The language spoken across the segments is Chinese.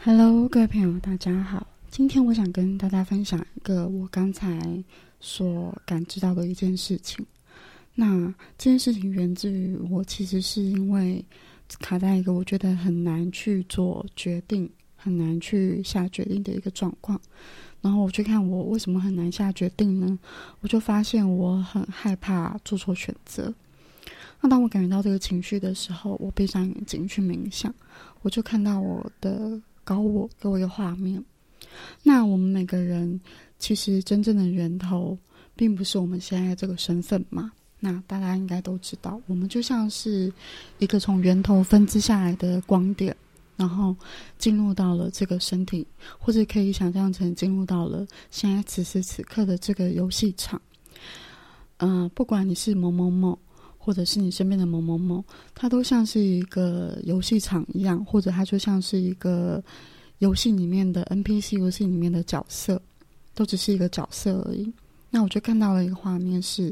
Hello，各位朋友，大家好。今天我想跟大家分享一个我刚才所感知到的一件事情。那这件事情源自于我，其实是因为卡在一个我觉得很难去做决定、很难去下决定的一个状况。然后我去看我为什么很难下决定呢？我就发现我很害怕做错选择。那当我感觉到这个情绪的时候，我闭上眼睛去冥想，我就看到我的高我给我一个画面。那我们每个人其实真正的源头，并不是我们现在这个身份嘛。那大家应该都知道，我们就像是一个从源头分支下来的光点，然后进入到了这个身体，或者可以想象成进入到了现在此时此刻的这个游戏场。嗯，不管你是某某某，或者是你身边的某某某，它都像是一个游戏场一样，或者它就像是一个游戏里面的 NPC，游戏里面的角色，都只是一个角色而已。那我就看到了一个画面是。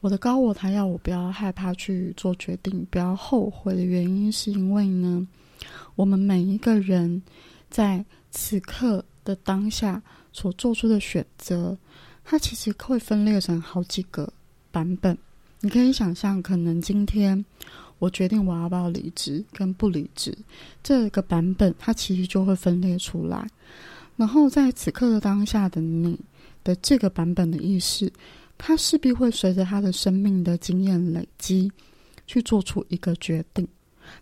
我的高我，他要我不要害怕去做决定，不要后悔的原因，是因为呢，我们每一个人在此刻的当下所做出的选择，它其实会分裂成好几个版本。你可以想象，可能今天我决定我要不要离职跟不离职，这个版本它其实就会分裂出来。然后在此刻的当下的你的这个版本的意识。它势必会随着他的生命的经验累积，去做出一个决定。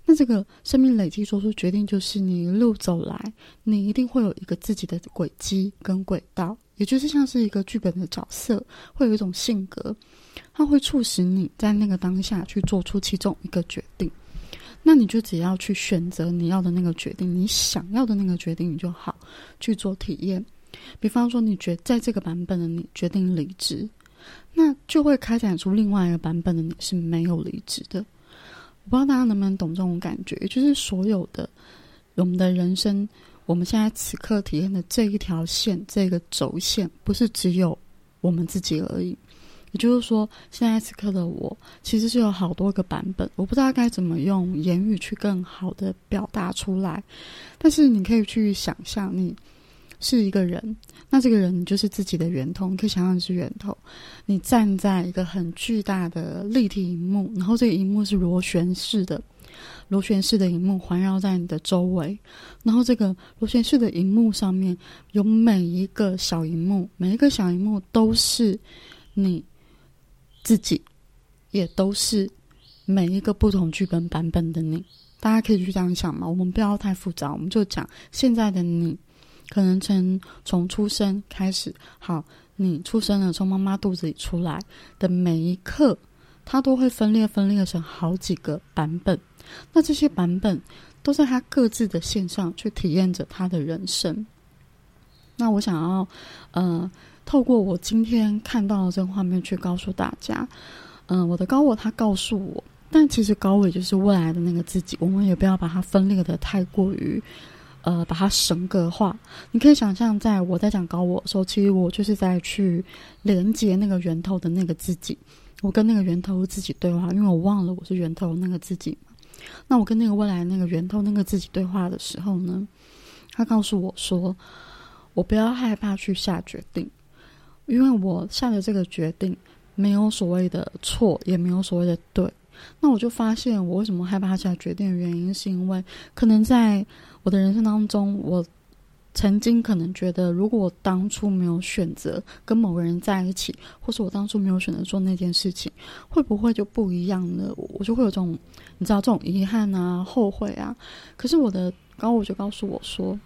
那这个生命累积做出决定，就是你一路走来，你一定会有一个自己的轨迹跟轨道，也就是像是一个剧本的角色，会有一种性格，它会促使你在那个当下去做出其中一个决定。那你就只要去选择你要的那个决定，你想要的那个决定，你就好去做体验。比方说，你决在这个版本的你决定离职。那就会开展出另外一个版本的你是没有离职的。我不知道大家能不能懂这种感觉，就是所有的我们的人生，我们现在此刻体验的这一条线，这个轴线，不是只有我们自己而已。也就是说，现在此刻的我，其实是有好多个版本，我不知道该怎么用言语去更好的表达出来。但是你可以去想象，你是一个人。那这个人就是自己的源头，你可以想象你是源头。你站在一个很巨大的立体荧幕，然后这个荧幕是螺旋式的，螺旋式的荧幕环绕在你的周围。然后这个螺旋式的荧幕上面有每一个小荧幕，每一个小荧幕都是你自己，也都是每一个不同剧本版本的你。大家可以去这样想嘛，我们不要太复杂，我们就讲现在的你。可能从从出生开始，好，你出生了，从妈妈肚子里出来的每一刻，它都会分裂分裂成好几个版本。那这些版本都在他各自的线上去体验着他的人生。那我想要，呃，透过我今天看到的这个画面去告诉大家，嗯，我的高我他告诉我，但其实高伟就是未来的那个自己，我们也不要把它分裂的太过于。呃，把它神格化。你可以想象，在我在讲高我的时候，其实我就是在去连接那个源头的那个自己。我跟那个源头自己对话，因为我忘了我是源头那个自己。那我跟那个未来那个源头那个自己对话的时候呢，他告诉我说：“我不要害怕去下决定，因为我下的这个决定没有所谓的错，也没有所谓的对。”那我就发现，我为什么害怕下决定的原因，是因为可能在我的人生当中，我曾经可能觉得，如果我当初没有选择跟某个人在一起，或是我当初没有选择做那件事情，会不会就不一样呢？我就会有这种，你知道，这种遗憾啊、后悔啊。可是我的高我就告诉我说。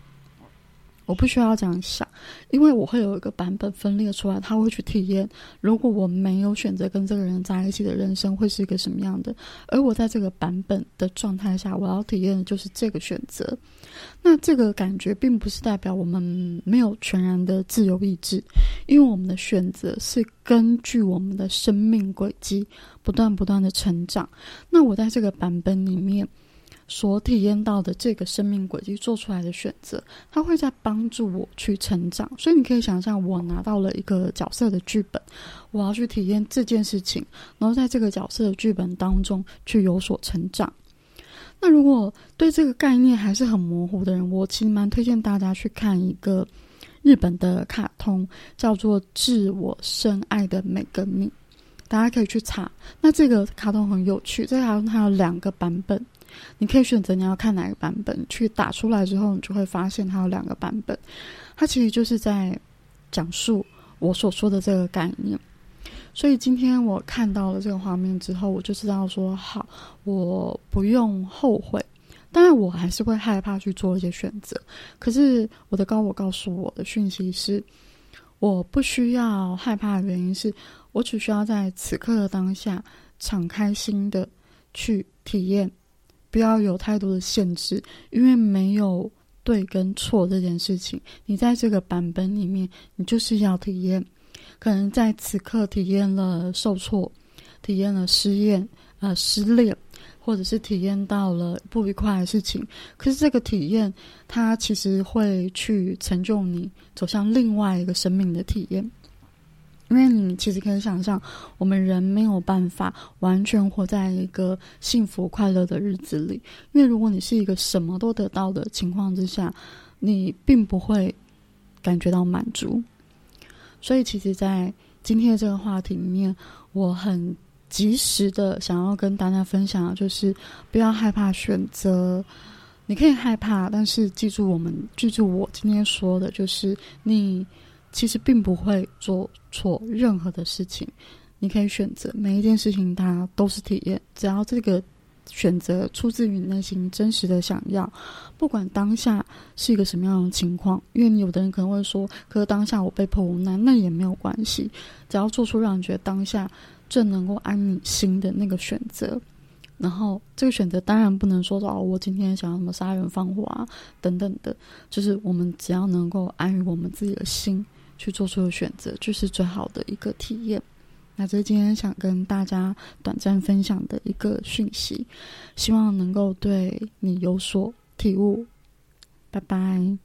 我不需要这样想，因为我会有一个版本分裂出来，他会去体验。如果我没有选择跟这个人在一起的人生会是一个什么样的？而我在这个版本的状态下，我要体验的就是这个选择。那这个感觉并不是代表我们没有全然的自由意志，因为我们的选择是根据我们的生命轨迹不断不断的成长。那我在这个版本里面。所体验到的这个生命轨迹做出来的选择，它会在帮助我去成长。所以你可以想象，我拿到了一个角色的剧本，我要去体验这件事情，然后在这个角色的剧本当中去有所成长。那如果对这个概念还是很模糊的人，我其实蛮推荐大家去看一个日本的卡通，叫做《致我深爱的每个你》，大家可以去查。那这个卡通很有趣，这个卡通它有两个版本，你可以选择你要看哪个版本。去打出来之后，你就会发现它有两个版本。它其实就是在讲述我所说的这个概念。所以今天我看到了这个画面之后，我就知道说好，我不用后悔。当然，我还是会害怕去做一些选择。可是我的高我告诉我的讯息是，我不需要害怕的原因是我只需要在此刻的当下敞开心的去体验，不要有太多的限制，因为没有对跟错这件事情。你在这个版本里面，你就是要体验。可能在此刻体验了受挫，体验了失恋，呃，失恋，或者是体验到了不愉快的事情。可是这个体验，它其实会去成就你走向另外一个生命的体验。因为你其实可以想象，我们人没有办法完全活在一个幸福快乐的日子里。因为如果你是一个什么都得到的情况之下，你并不会感觉到满足。所以，其实，在今天的这个话题里面，我很及时的想要跟大家分享，就是不要害怕选择。你可以害怕，但是记住，我们记住我今天说的，就是你其实并不会做错任何的事情。你可以选择每一件事情，它都是体验，只要这个。选择出自于你内心真实的想要，不管当下是一个什么样的情况，因为你有的人可能会说，可是当下我被迫无奈，那也没有关系，只要做出让你觉得当下最能够安你心的那个选择。然后这个选择当然不能说哦，我今天想要什么杀人放火啊等等的，就是我们只要能够安于我们自己的心去做出的选择，就是最好的一个体验。那这是今天想跟大家短暂分享的一个讯息，希望能够对你有所体悟。拜拜。